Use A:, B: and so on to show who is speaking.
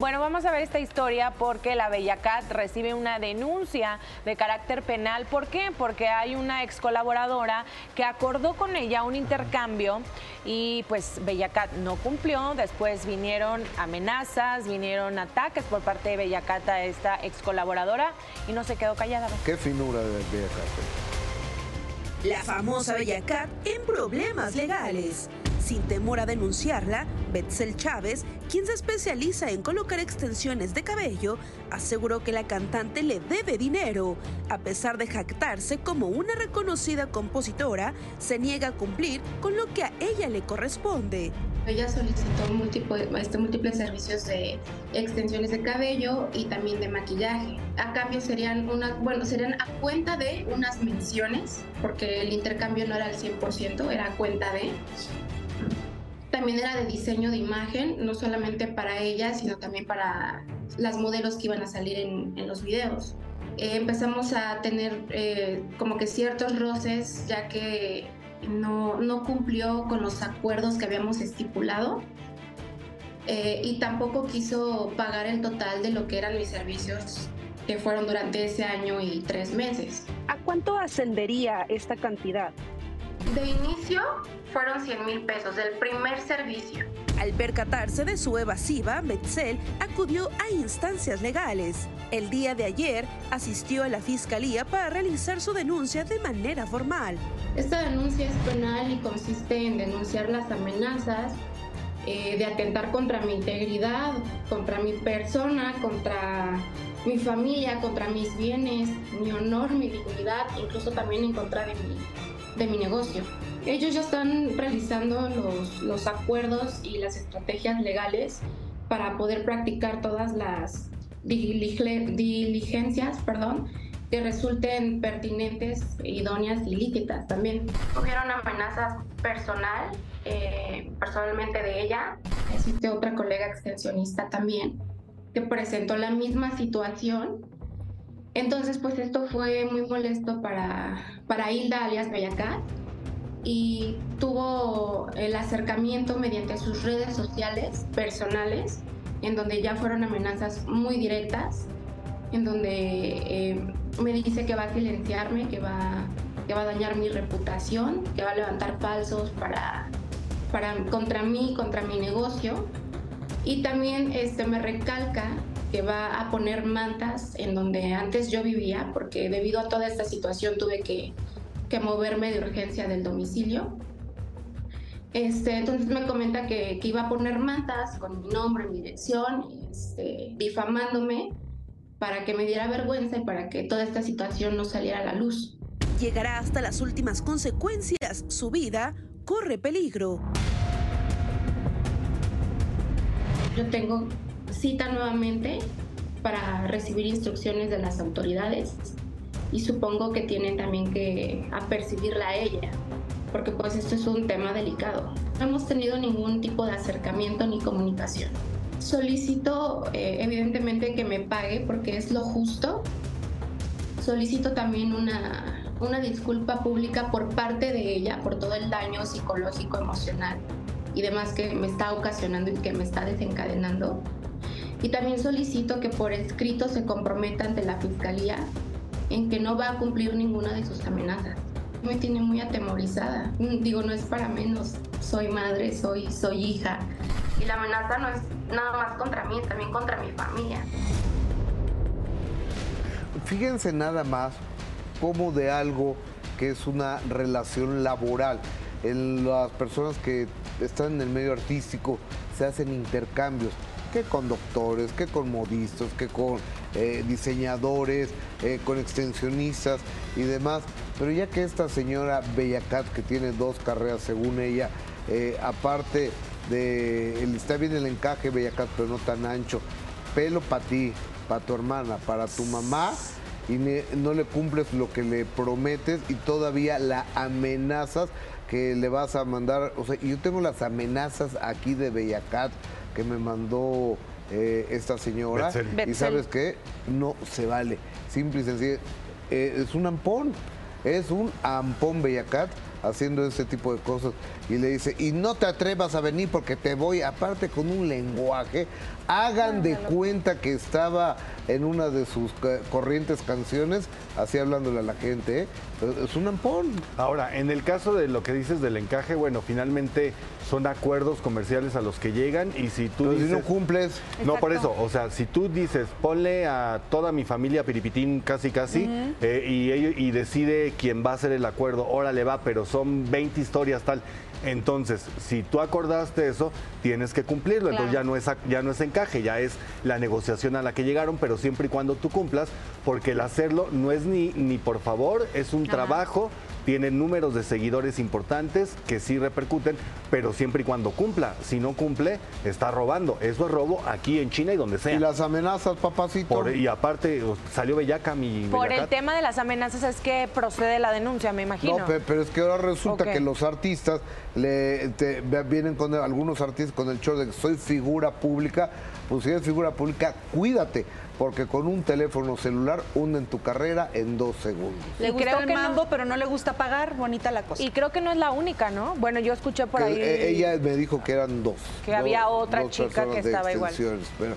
A: Bueno, vamos a ver esta historia porque la Bellacat recibe una denuncia de carácter penal. ¿Por qué? Porque hay una ex colaboradora que acordó con ella un intercambio y pues Bellacat no cumplió. Después vinieron amenazas, vinieron ataques por parte de Bellacat a esta ex colaboradora y no se quedó callada.
B: Qué finura de Bellacat.
C: La famosa Bellacat en problemas legales. Sin temor a denunciarla, Betzel Chávez, quien se especializa en colocar extensiones de cabello, aseguró que la cantante le debe dinero. A pesar de jactarse como una reconocida compositora, se niega a cumplir con lo que a ella le corresponde.
D: Ella solicitó este, múltiples servicios de extensiones de cabello y también de maquillaje. A cambio serían una, bueno, serían a cuenta de unas menciones, porque el intercambio no era al 100%, era a cuenta de también era de diseño de imagen, no solamente para ella, sino también para las modelos que iban a salir en, los videos. Eh, empezamos a tener eh, como que ciertos roces, ya que no, no, cumplió con los acuerdos que habíamos estipulado eh, y tampoco quiso pagar el total de lo que eran mis servicios que fueron durante ese año y tres meses.
E: ¿A cuánto ascendería esta cantidad?
D: De inicio fueron 100 mil pesos del primer servicio.
C: Al percatarse de su evasiva, Betzel acudió a instancias legales. El día de ayer asistió a la fiscalía para realizar su denuncia de manera formal.
D: Esta denuncia es penal y consiste en denunciar las amenazas eh, de atentar contra mi integridad, contra mi persona, contra mi familia, contra mis bienes, mi honor, mi dignidad, incluso también en contra de mi de mi negocio. Ellos ya están realizando los, los acuerdos y las estrategias legales para poder practicar todas las diligencias perdón, que resulten pertinentes, idóneas y lícitas también. Hubieron amenazas personal, eh, personalmente de ella. Existe otra colega extensionista también que presentó la misma situación entonces, pues esto fue muy molesto para, para Hilda alias Bellacat y tuvo el acercamiento mediante sus redes sociales personales, en donde ya fueron amenazas muy directas, en donde eh, me dice que va a silenciarme, que va, que va a dañar mi reputación, que va a levantar falsos para, para, contra mí, contra mi negocio. Y también este, me recalca que va a poner mantas en donde antes yo vivía, porque debido a toda esta situación tuve que, moverme de urgencia del domicilio. Este, entonces me comenta que, iba a poner mantas con mi nombre, mi dirección, este, difamándome para que me diera vergüenza y para que toda esta situación no saliera a la luz.
C: Llegará hasta las últimas consecuencias. Su vida corre peligro.
D: Yo tengo cita nuevamente para recibir instrucciones de las autoridades y supongo que tienen también que apercibirla a ella, porque pues esto es un tema delicado. No hemos tenido ningún tipo de acercamiento ni comunicación. Solicito eh, evidentemente que me pague porque es lo justo. Solicito también una, una disculpa pública por parte de ella por todo el daño psicológico, emocional y demás que me está ocasionando y que me está desencadenando y también solicito que por escrito se comprometa ante la Fiscalía en que no va a cumplir ninguna de sus amenazas. Me tiene muy atemorizada. Digo, no es para menos. Soy madre, soy, soy hija. Y la amenaza no es nada más contra mí, también contra mi familia.
B: Fíjense nada más cómo de algo que es una relación laboral, en las personas que están en el medio artístico se hacen intercambios que con doctores, que con modistas, que con eh, diseñadores, eh, con extensionistas y demás. Pero ya que esta señora Bellacat, que tiene dos carreras según ella, eh, aparte de, está bien el encaje Bellacat, pero no tan ancho, pelo para ti, para tu hermana, para tu mamá, y no le cumples lo que le prometes y todavía la amenazas que le vas a mandar, o sea, yo tengo las amenazas aquí de Bellacat que me mandó eh, esta señora. Y sabes qué, no se vale. Simple y sencillo. Eh, es un ampón. Es un ampón Bellacat haciendo ese tipo de cosas y le dice, y no te atrevas a venir porque te voy, aparte con un lenguaje, hagan de cuenta que estaba en una de sus eh, corrientes canciones, así hablándole a la gente, ¿eh? es un ampón.
F: Ahora, en el caso de lo que dices del encaje, bueno, finalmente son acuerdos comerciales a los que llegan y si tú
B: Pero si
F: dices...
B: no cumples,
F: No, por eso, o sea, si tú dices, ponle a toda mi familia piripitín casi casi eh, y, ello- y decide quién va a hacer el acuerdo, órale va, pero son 20 historias tal. Entonces, si tú acordaste eso, tienes que cumplirlo. Entonces ya no, es, ya no es encaje, ya es la negociación a la que llegaron, pero siempre y cuando tú cumplas, porque el hacerlo no es ni, ni por favor, es un trabajo, tiene números de seguidores importantes que sí repercuten, pero siempre y cuando cumpla. Si no cumple, está robando. Eso es robo aquí en China y donde sea.
B: y las amenazas, papacito.
F: Por- y aparte, salió Bellaca, mi
A: Por el tema de las amenazas es que procede la denuncia, me imagino.
B: No, pe- pero es que ahora resulta que los artistas le, te- ve- vienen con algunos artistas con el show de que soy figura pública. Pues si eres figura pública, cuídate, porque con un teléfono celular hunden tu carrera en dos segundos.
G: Le gusta
A: creo
G: el
A: que no-
G: mambo, pero no le gusta pagar. Bonita la cosa.
A: Y creo que no es la única, ¿no? Bueno, yo escuché por
B: Que,
A: ahí.
B: eh, ella me dijo que eran dos.
A: Que
B: dos-
A: había otra
B: dos
A: chica que estaba igual.
B: pero